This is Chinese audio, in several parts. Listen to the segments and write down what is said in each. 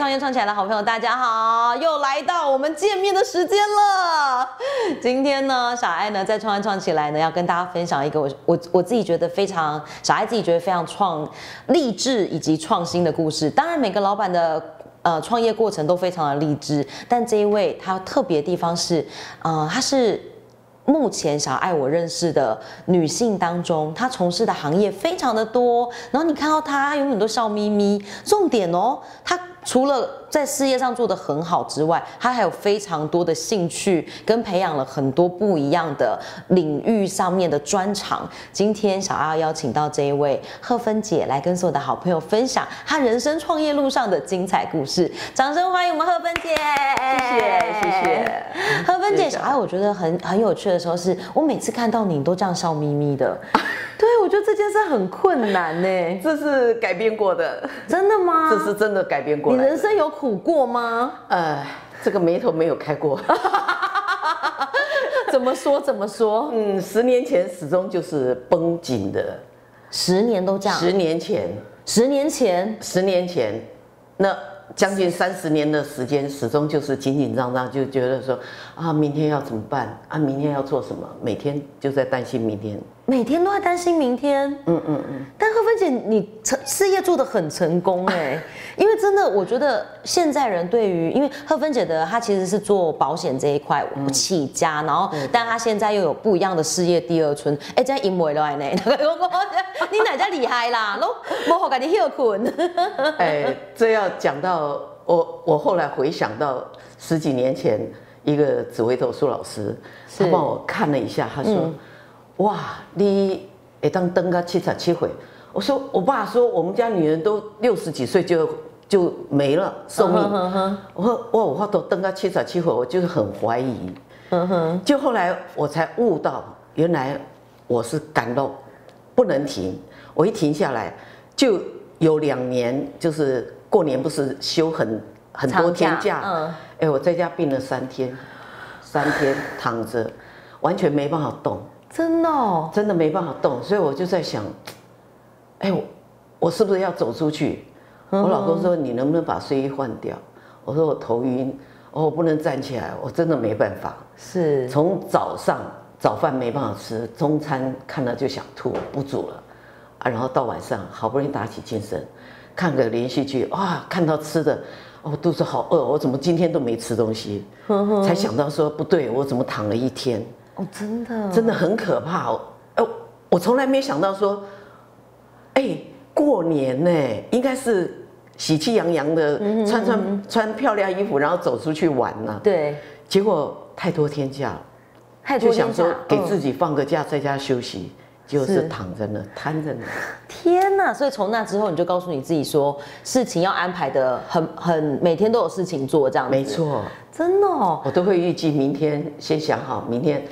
创业创起来的好朋友，大家好，又来到我们见面的时间了。今天呢，小爱呢在创业创起来呢，要跟大家分享一个我我我自己觉得非常小爱自己觉得非常创励志以及创新的故事。当然，每个老板的呃创业过程都非常的励志，但这一位他特别的地方是，呃，他是。目前小爱我认识的女性当中，她从事的行业非常的多，然后你看到她永远都笑眯眯。重点哦，她除了在事业上做得很好之外，他还有非常多的兴趣，跟培养了很多不一样的领域上面的专长。今天小爱邀请到这一位贺芬姐来跟所有的好朋友分享她人生创业路上的精彩故事。掌声欢迎我们贺芬姐！谢谢谢谢。贺芬姐，小爱我觉得很很有趣的时候，是我每次看到你都这样笑眯眯的。对，我觉得这件事很困难呢。这是改编过的，真的吗？这是真的改编过。你人生有苦过吗？呃，这个眉头没有开过。怎么说？怎么说？嗯，十年前始终就是绷紧的。十年都这样？十年前？十年前？十年前？那。将近三十年的时间，始终就是紧紧张张，就觉得说啊，明天要怎么办？啊，明天要做什么？每天就在担心明天。每天都在担心明天，嗯嗯嗯。但贺芬姐，你成事业做得很成功哎，因为真的，我觉得现在人对于，因为贺芬姐的她其实是做保险这一块起家，然后，但她现在又有不一样的事业第二春，哎，这样因为了呢，你哪家厉害啦？都我好赶紧休困。哎，这要讲到我，我后来回想到十几年前，一个紫薇斗数老师，他帮我看了一下，他说。哇，你会当登个七十七岁？我说，我爸说我们家女人都六十几岁就就没了寿命。我说，哇，我话都登个七十七岁，我就是很怀疑。就后来我才悟到，原来我是感动不能停。我一停下来，就有两年，就是过年不是休很很多天假。嗯。哎，我在家病了三天，三天躺着，完全没办法动。真的，真的没办法动，所以我就在想，哎，我我是不是要走出去？我老公说，你能不能把睡衣换掉？我说我头晕，我不能站起来，我真的没办法。是，从早上早饭没办法吃，中餐看了就想吐，不煮了啊。然后到晚上好不容易打起精神，看个连续剧，哇，看到吃的，哦，肚子好饿，我怎么今天都没吃东西？才想到说不对，我怎么躺了一天？真的，真的很可怕。哦，我从来没想到说，哎，过年呢，应该是喜气洋洋的，穿穿穿漂亮衣服，然后走出去玩呢。对，结果太多天假了，就想说给自己放个假，在家休息，就是躺在那，瘫在那。天哪！所以从那之后，你就告诉你自己说，事情要安排的很很，每天都有事情做，这样子。没错，真的，哦，我都会预计明天先想好，明天。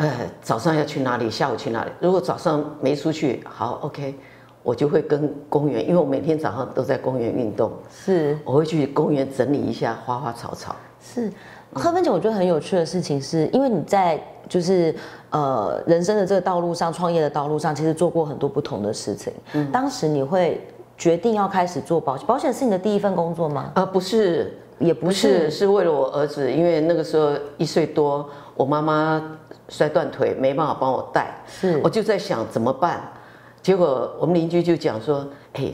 呃，早上要去哪里？下午去哪里？如果早上没出去，好，OK，我就会跟公园，因为我每天早上都在公园运动，是，我会去公园整理一下花花草草。是，贺芬姐，我觉得很有趣的事情是，因为你在就是呃人生的这个道路上，创业的道路上，其实做过很多不同的事情。嗯，当时你会决定要开始做保险，保险是你的第一份工作吗？呃，不是，也不是，是为了我儿子，因为那个时候一岁多，我妈妈。摔断腿没办法帮我带，是，我就在想怎么办，结果我们邻居就讲说，哎，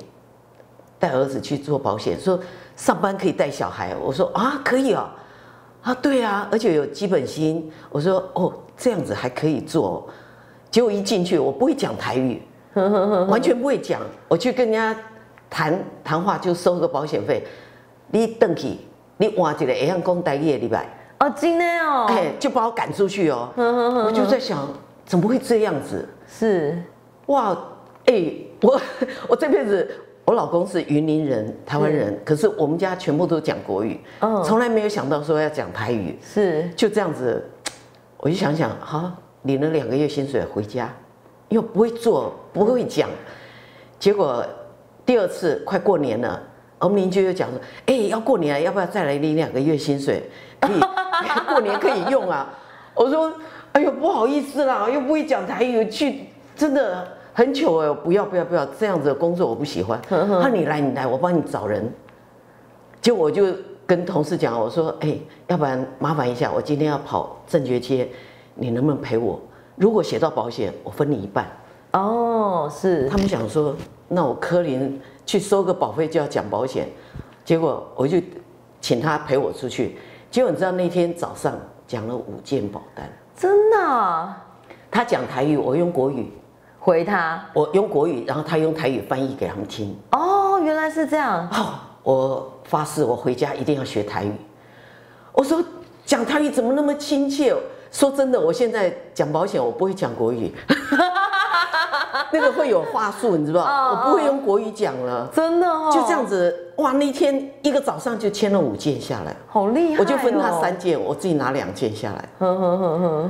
带儿子去做保险，说上班可以带小孩，我说啊可以哦，啊对啊，而且有基本薪，我说哦这样子还可以做，结果一进去我不会讲台语，完全不会讲，我去跟人家谈谈话就收个保险费，你等去你换一个会晓讲台语的礼拜。哦，真的哦，哎，就把我赶出去哦。我就在想，怎么会这样子？是，哇，哎，我 我这辈子，我老公是云林人，台湾人，可是我们家全部都讲国语，从来没有想到说要讲台语。是，就这样子，我就想想，哈，领了两个月薪水回家，因为不会做，不会讲，结果第二次快过年了。我们邻居又讲说：“哎，要过年了，要不要再来领两个月薪水？可以 过年可以用啊。”我说：“哎呦，不好意思啦，又不会讲台语，去真的很糗哎，不要不要不要，这样子的工作我不喜欢。那你来你来，我帮你找人。”就我就跟同事讲，我说，哎，要不然麻烦一下，我今天要跑正觉街，你能不能陪我？如果写到保险，我分你一半。哦，是。他们想说，那我柯林去收个保费就要讲保险，结果我就请他陪我出去。结果你知道那天早上讲了五件保单，真的？他讲台语，我用国语回他，我用国语，然后他用台语翻译给他们听。哦，原来是这样。哦，我发誓，我回家一定要学台语。我说讲台语怎么那么亲切？说真的，我现在讲保险，我不会讲国语。那个会有话术，你知道我不会用国语讲了，真的哦。就这样子，哇！那天一个早上就签了五件下来，好厉害。我就分他三件，我自己拿两件下来。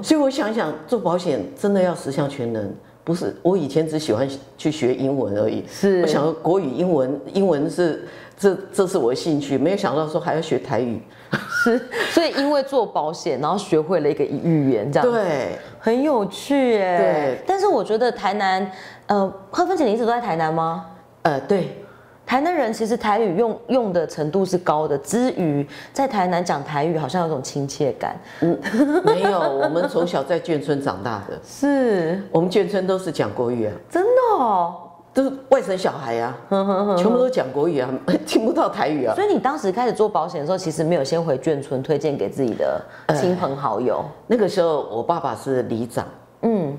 所以我想想，做保险真的要十项全能，不是我以前只喜欢去学英文而已。是。我想国语、英文，英文是这这是我的兴趣，没有想到说还要学台语。是，所以因为做保险，然后学会了一个语言，这样对，很有趣哎。对，但是我觉得台南，呃，贺芬姐，你一直都在台南吗？呃，对，台南人其实台语用用的程度是高的，之余在台南讲台语好像有种亲切感。嗯，没有，我们从小在眷村长大的，是我们眷村都是讲国语啊，真的哦。都是外省小孩啊，全部都讲国语啊，听不到台语啊。所以你当时开始做保险的时候，其实没有先回眷村推荐给自己的亲朋好友。那个时候我爸爸是里长，嗯，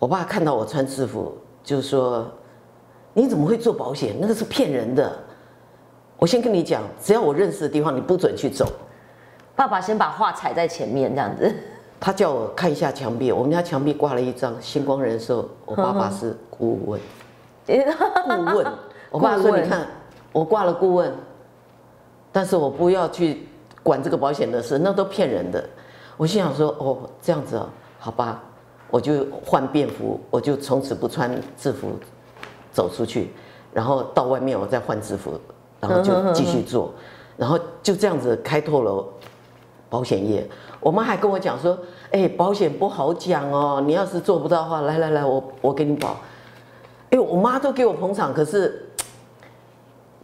我爸看到我穿制服，就说：“你怎么会做保险？那个是骗人的。”我先跟你讲，只要我认识的地方，你不准去走。爸爸先把话踩在前面，这样子。他叫我看一下墙壁，我们家墙壁挂了一张星光人寿，我爸爸是顾问。顾问，我爸说：“你看，我挂了顾问，但是我不要去管这个保险的事，那都骗人的。”我心想说：“哦，这样子哦，好吧，我就换便服，我就从此不穿制服走出去，然后到外面我再换制服，然后就继续做，然后就这样子开拓了保险业。我妈还跟我讲说：‘哎，保险不好讲哦，你要是做不到的话，来来来，我我给你保。’”哎，我妈都给我捧场，可是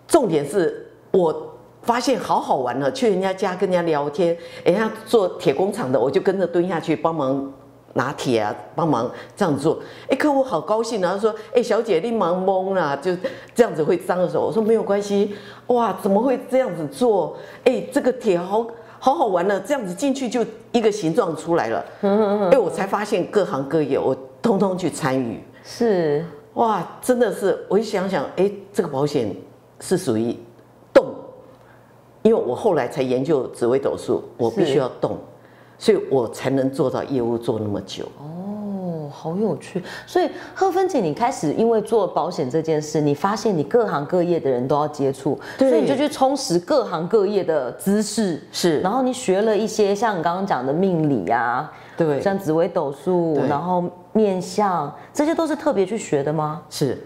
重点是我发现好好玩了，去人家家跟人家聊天，人家做铁工厂的，我就跟着蹲下去帮忙拿铁啊，帮忙这样做。哎，客户好高兴然后说：“哎，小姐你忙懵了，就这样子会脏的时候。”我说：“没有关系，哇，怎么会这样子做？哎，这个铁好好好玩呢，这样子进去就一个形状出来了。”哎，我才发现各行各业我通通去参与，是。哇，真的是，我一想想，哎，这个保险是属于动，因为我后来才研究紫微斗数，我必须要动，所以我才能做到业务做那么久。哦，好有趣。所以贺芬姐，你开始因为做保险这件事，你发现你各行各业的人都要接触，所以你就去充实各行各业的知识。是，然后你学了一些像你刚刚讲的命理啊。对，像紫微斗数，然后面相，这些都是特别去学的吗？是，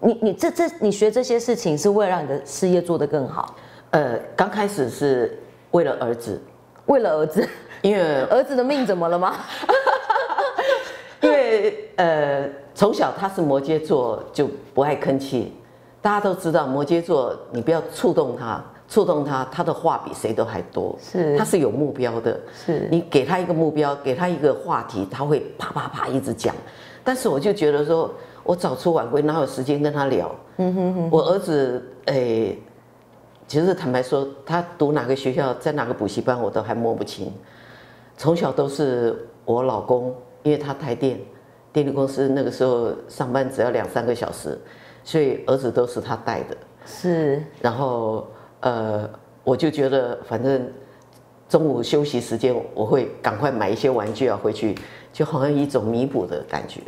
你你这这你学这些事情是为了让你的事业做得更好？呃，刚开始是为了儿子，为了儿子，因为 儿子的命怎么了吗？因为呃，从小他是摩羯座，就不爱吭气，大家都知道摩羯座，你不要触动他。触动他，他的话比谁都还多。是，他是有目标的。是，你给他一个目标，给他一个话题，他会啪啪啪一直讲。但是我就觉得说，我早出晚归，哪有时间跟他聊？嗯哼哼。我儿子，诶，其实坦白说，他读哪个学校，在哪个补习班，我都还摸不清。从小都是我老公，因为他台电电力公司那个时候上班只要两三个小时，所以儿子都是他带的。是，然后。呃，我就觉得反正中午休息时间，我会赶快买一些玩具啊回去，就好像一种弥补的感觉。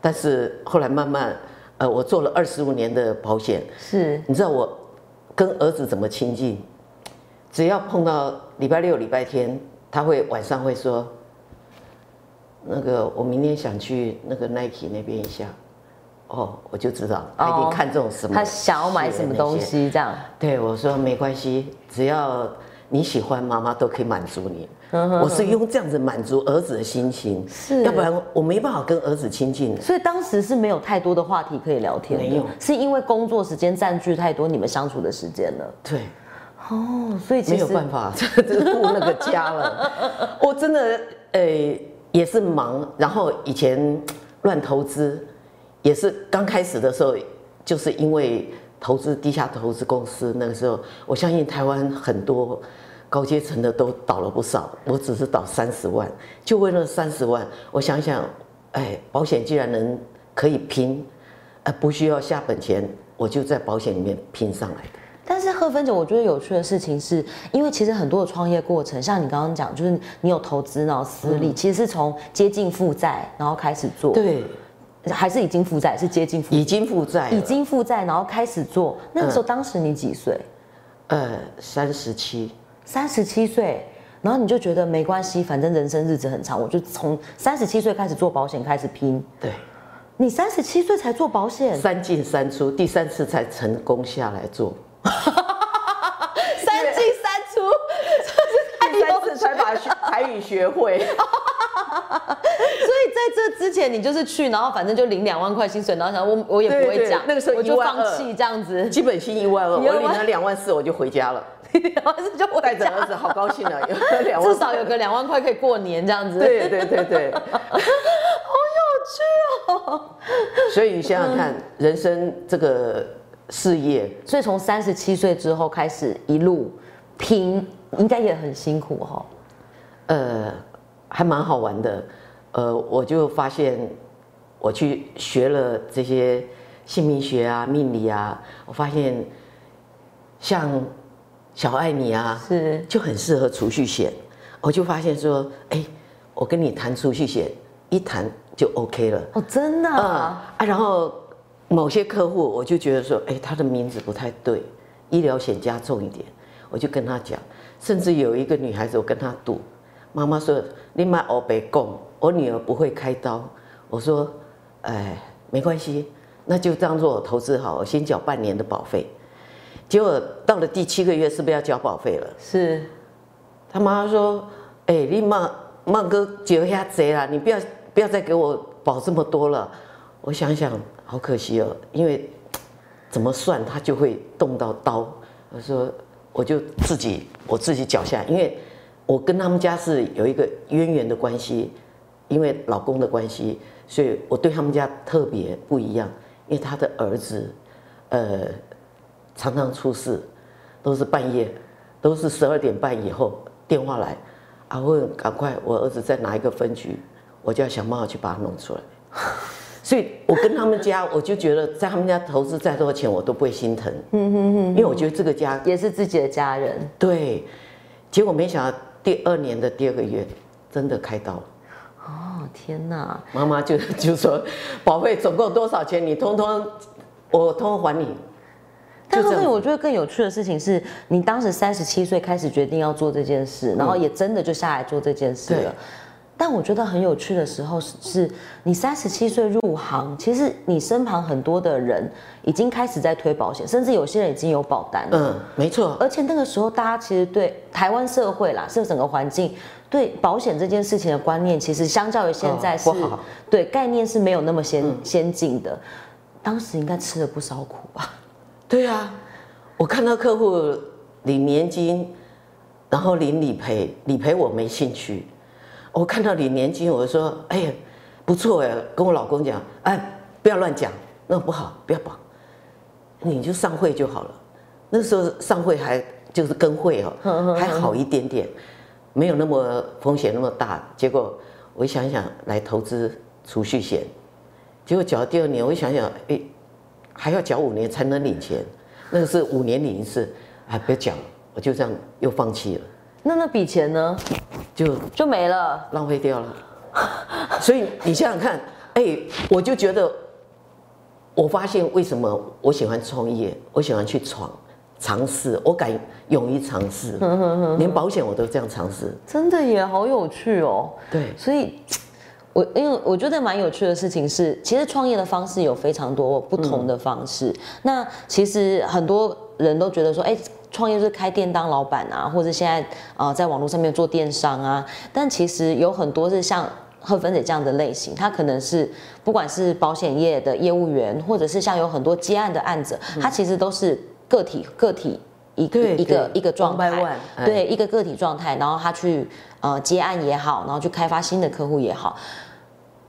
但是后来慢慢，呃，我做了二十五年的保险，是，你知道我跟儿子怎么亲近？只要碰到礼拜六、礼拜天，他会晚上会说，那个我明天想去那个 Nike 那边一下。哦，我就知道他一定看中什么，他想要买什么东西这样。对我说没关系，只要你喜欢，妈妈都可以满足你。我是用这样子满足儿子的心情，是，要不然我没办法跟儿子亲近。所以当时是没有太多的话题可以聊天，没有，是因为工作时间占据太多你们相处的时间了。对，哦，所以其没有办法，这这顾那个家了。我真的呃也是忙，然后以前乱投资，也是刚开始的时候，就是因为投资地下投资公司，那个时候我相信台湾很多高阶层的都倒了不少，我只是倒三十万，就为了三十万，我想想，哎，保险既然能可以拼，呃，不需要下本钱，我就在保险里面拼上来的。但是贺芬姐，我觉得有趣的事情是，因为其实很多的创业过程，像你刚刚讲，就是你有投资，然后私立，其实是从接近负债，然后开始做，对，还是已经负债，是接近负，已经负债，已经负债，然后开始做。那个时候，当时你几岁？呃，三十七，三十七岁，然后你就觉得没关系，反正人生日子很长，我就从三十七岁开始做保险，开始拼。对，你三十七岁才做保险，三进三出，第三次才成功下来做，三进三出，第三次才把学台语学会。所以在这之前，你就是去，然后反正就领两万块薪水，然后想我我也不会讲，那个时候我就放弃这样子，基本薪一万二，我领了两万四，我就回家了，两万四就带着儿子，好高兴啊，有两万。四，至少有个两万块可以过年这样子。对对对对，好有趣哦。所以你想想看，人生这个事业，所以从三十七岁之后开始一路拼，应该也很辛苦哈、呃，还蛮好玩的。呃，我就发现我去学了这些姓名学啊、命理啊，我发现像小爱你啊，是就很适合储蓄险。我就发现说，哎，我跟你谈储蓄险，一谈就 OK 了。哦，真的、啊啊，啊，然后某些客户我就觉得说，哎，他的名字不太对，医疗险加重一点，我就跟他讲，甚至有一个女孩子，我跟她赌，妈妈说你买欧北贡，我女儿不会开刀，我说，哎，没关系，那就当做我投资好，我先缴半年的保费。结果到了第七个月，是不是要交保费了？是他妈妈说：“哎、你妈妈哥结下贼啦，你不要不要再给我保这么多了。”我想想，好可惜哦，因为怎么算他就会动到刀。我说我就自己我自己缴下，因为我跟他们家是有一个渊源的关系，因为老公的关系，所以我对他们家特别不一样，因为他的儿子，呃，常常出事，都是半夜，都是十二点半以后电话来，啊问赶快，我儿子在哪一个分局，我就要想办法去把他弄出来。所以我跟他们家，我就觉得在他们家投资再多钱，我都不会心疼。嗯哼哼，因为我觉得这个家也是自己的家人。对，结果没想到第二年的第二个月真的开刀了。哦，天哪！妈妈就 就说，保费总共多少钱？你通通，我通通还你。但后面我觉得更有趣的事情是，你当时三十七岁开始决定要做这件事，然后也真的就下来做这件事了对。但我觉得很有趣的时候是，是你三十七岁入行，其实你身旁很多的人已经开始在推保险，甚至有些人已经有保单了。嗯，没错。而且那个时候，大家其实对台湾社会啦，是整个环境对保险这件事情的观念，其实相较于现在是，哦不好对概念是没有那么先、先进的。当时应该吃了不少苦吧？对啊，我看到客户领年金，然后领理赔，理赔我没兴趣。我看到你年轻，我就说，哎呀，不错哎，跟我老公讲，哎，不要乱讲，那不好，不要保，你就上会就好了。那时候上会还就是跟会哦，还好一点点，没有那么风险那么大。结果我一想想，来投资储蓄险，结果缴了第二年，我一想想，哎，还要缴五年才能领钱，那个是五年领一次，哎，不要缴了，我就这样又放弃了，那那笔钱呢，就就没了。浪费掉了。所以你想想看，哎，我就觉得，我发现为什么我喜欢创业，我喜欢去闯尝试，我敢勇于尝试，连保险我都这样尝试。真的也好有趣哦。对，所以，我因为我觉得蛮有趣的事情是，其实创业的方式有非常多不同的方式。那其实很多人都觉得说，哎，创业就是开店当老板啊，或者现在呃在网络上面做电商啊。但其实有很多是像贺芬姐这样的类型，他可能是不管是保险业的业务员，或者是像有很多接案的案子，他其实都是个体个体。一个一个一个状态对一个个体状态，然后他去呃接案也好，然后去开发新的客户也好。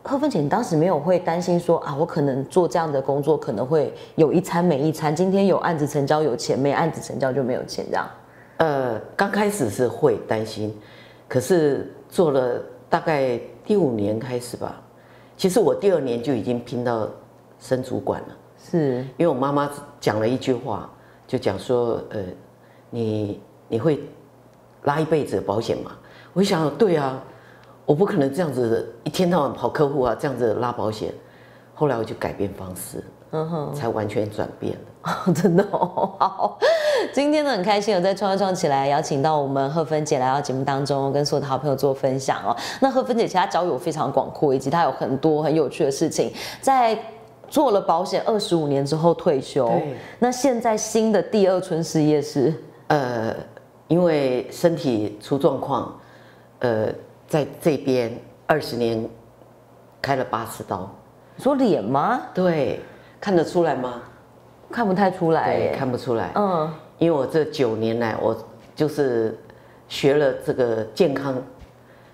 贺芬姐，你当时没有会担心说啊，我可能做这样的工作可能会有一餐没一餐，今天有案子成交有钱，没案子成交就没有钱这样。呃，刚开始是会担心，可是做了大概第五年开始吧，其实我第二年就已经拼到升主管了，是因为我妈妈讲了一句话，就讲说，呃，你你会拉一辈子的保险吗？我就想，对啊，我不可能这样子一天到晚跑客户啊，这样子拉保险。后来我就改变方式，嗯哼，才完全转变了。真的哦，好，今天呢很开心有在创业创起来邀请到我们贺芬姐来到节目当中，跟所有的好朋友做分享哦。那贺芬姐其实她交友非常广阔，以及她有很多很有趣的事情，在做了保险二十五年之后退休，那现在新的第二春事业是呃，因为身体出状况，呃，在这边二十年开了八次刀，你说脸吗？对，看得出来吗？看不太出来对，看不出来。嗯，因为我这九年来，我就是学了这个健康，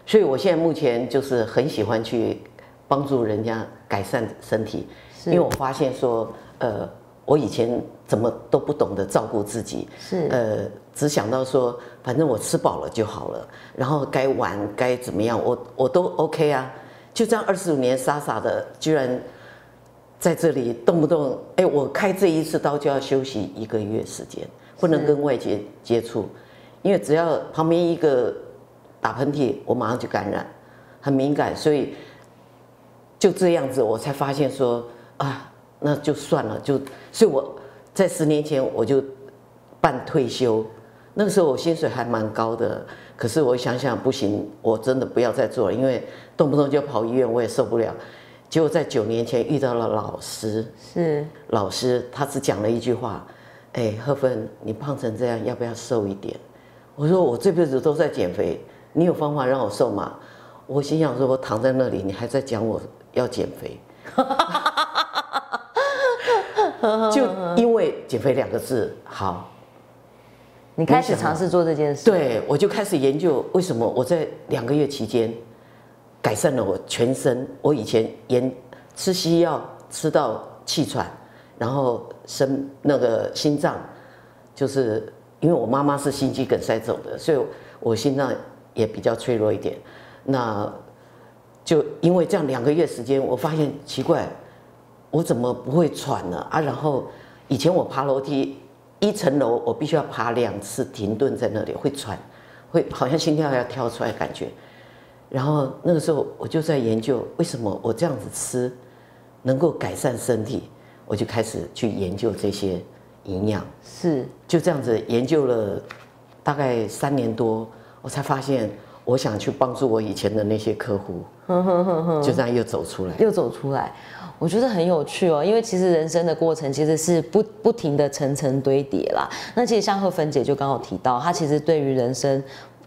所以我现在目前就是很喜欢去帮助人家改善身体，是因为我发现说，呃，我以前怎么都不懂得照顾自己，是。呃，只想到说，反正我吃饱了就好了，然后该玩该怎么样，我我都 OK 啊，就这样二十五年傻傻的，居然在这里动不动，哎，我开这一次刀就要休息一个月时间，不能跟外界接触，因为只要旁边一个打喷嚏，我马上就感染，很敏感，所以就这样子，我才发现说啊，那就算了，就所以我在十年前我就办退休，那个时候我薪水还蛮高的，可是我想想不行，我真的不要再做了，因为动不动就跑医院，我也受不了。结果在九年前遇到了老师，是老师他只讲了一句话，哎，贺芬，你胖成这样，要不要瘦一点？我说我这辈子都在减肥，你有方法让我瘦吗？我心想说，我躺在那里，你还在讲我要减肥，就 因为减肥两个字，好，你开始尝试做这件事，对我就开始研究为什么我在两个月期间改善了我全身。我以前研吃西药吃到气喘，然后生那个心脏，就是因为我妈妈是心肌梗塞走的，所以我心脏也比较脆弱一点。那就因为这样两个月时间，我发现奇怪，我怎么不会喘呢？啊，然后以前我爬楼梯一层楼，我必须要爬两次，停顿在那里会喘，会好像心跳要跳出来的感觉。然后那个时候我就在研究为什么我这样子吃能够改善身体，我就开始去研究这些营养，是就这样子研究了大概三年多，我才发现我想去帮助我以前的那些客户，就这样又走出来。又走出来，我觉得很有趣哦。因为其实人生的过程其实是不不停的层层堆叠啦。那其实像贺芬姐就刚好提到，她其实对于人生。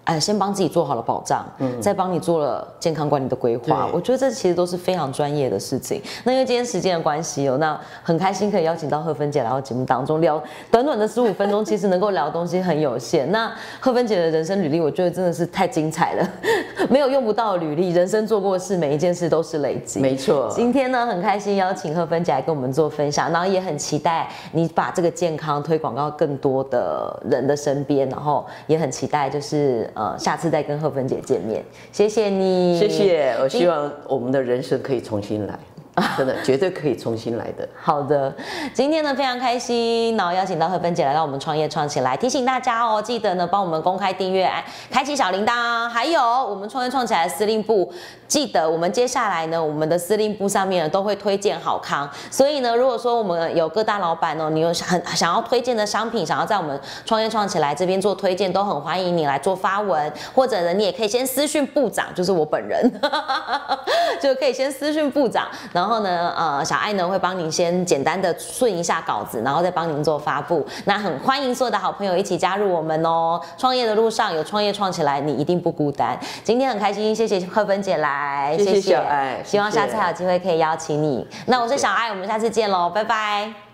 哎，先帮自己做好了保障，嗯再帮你做了健康管理的规划。我觉得这其实都是非常专业的事情。那因为今天时间的关系哦，那很开心可以邀请到贺芬姐来到节目当中聊，短短的十五分钟，其实能够聊的东西很有限。那贺芬姐的人生履历，我觉得真的是太精彩了，没有用不到的履历，人生做过的事，每一件事都是累积。没错，今天呢，很开心邀请贺芬姐来跟我们做分享，然后也很期待你把这个健康推广到更多的人的身边，然后也很期待就是呃下次再跟贺芬姐见面。谢谢你，谢谢。我希望我们的人生可以重新来，真的绝对可以重新来的。好的，今天呢非常开心，然后邀请到贺芬姐来到我们创业创起来，提醒大家哦，记得呢帮我们公开订阅、按开启小铃铛，还有我们创业创起来的司令部，记得我们接下来呢，我们的司令部上面呢都会推荐好康，所以呢，如果说我们有各大老板哦，你有很想要推荐的商品，想要在我们创业创起来这边做推荐，都很欢迎你来做发文，或者呢，你也可以先私讯部长，就是我本人，就可以先私讯部长，然后呢，呃，小爱呢会帮您先简单的顺一下稿子，然后再帮您做发布。那很欢迎所有的好朋友一起加入我们哦。创业的路上有创业创起来，你一定不孤单。今天很开心，谢谢赫芬姐来，谢谢小爱希望下次还有机会可以邀请你。那我是小爱，我们下次见喽，拜拜。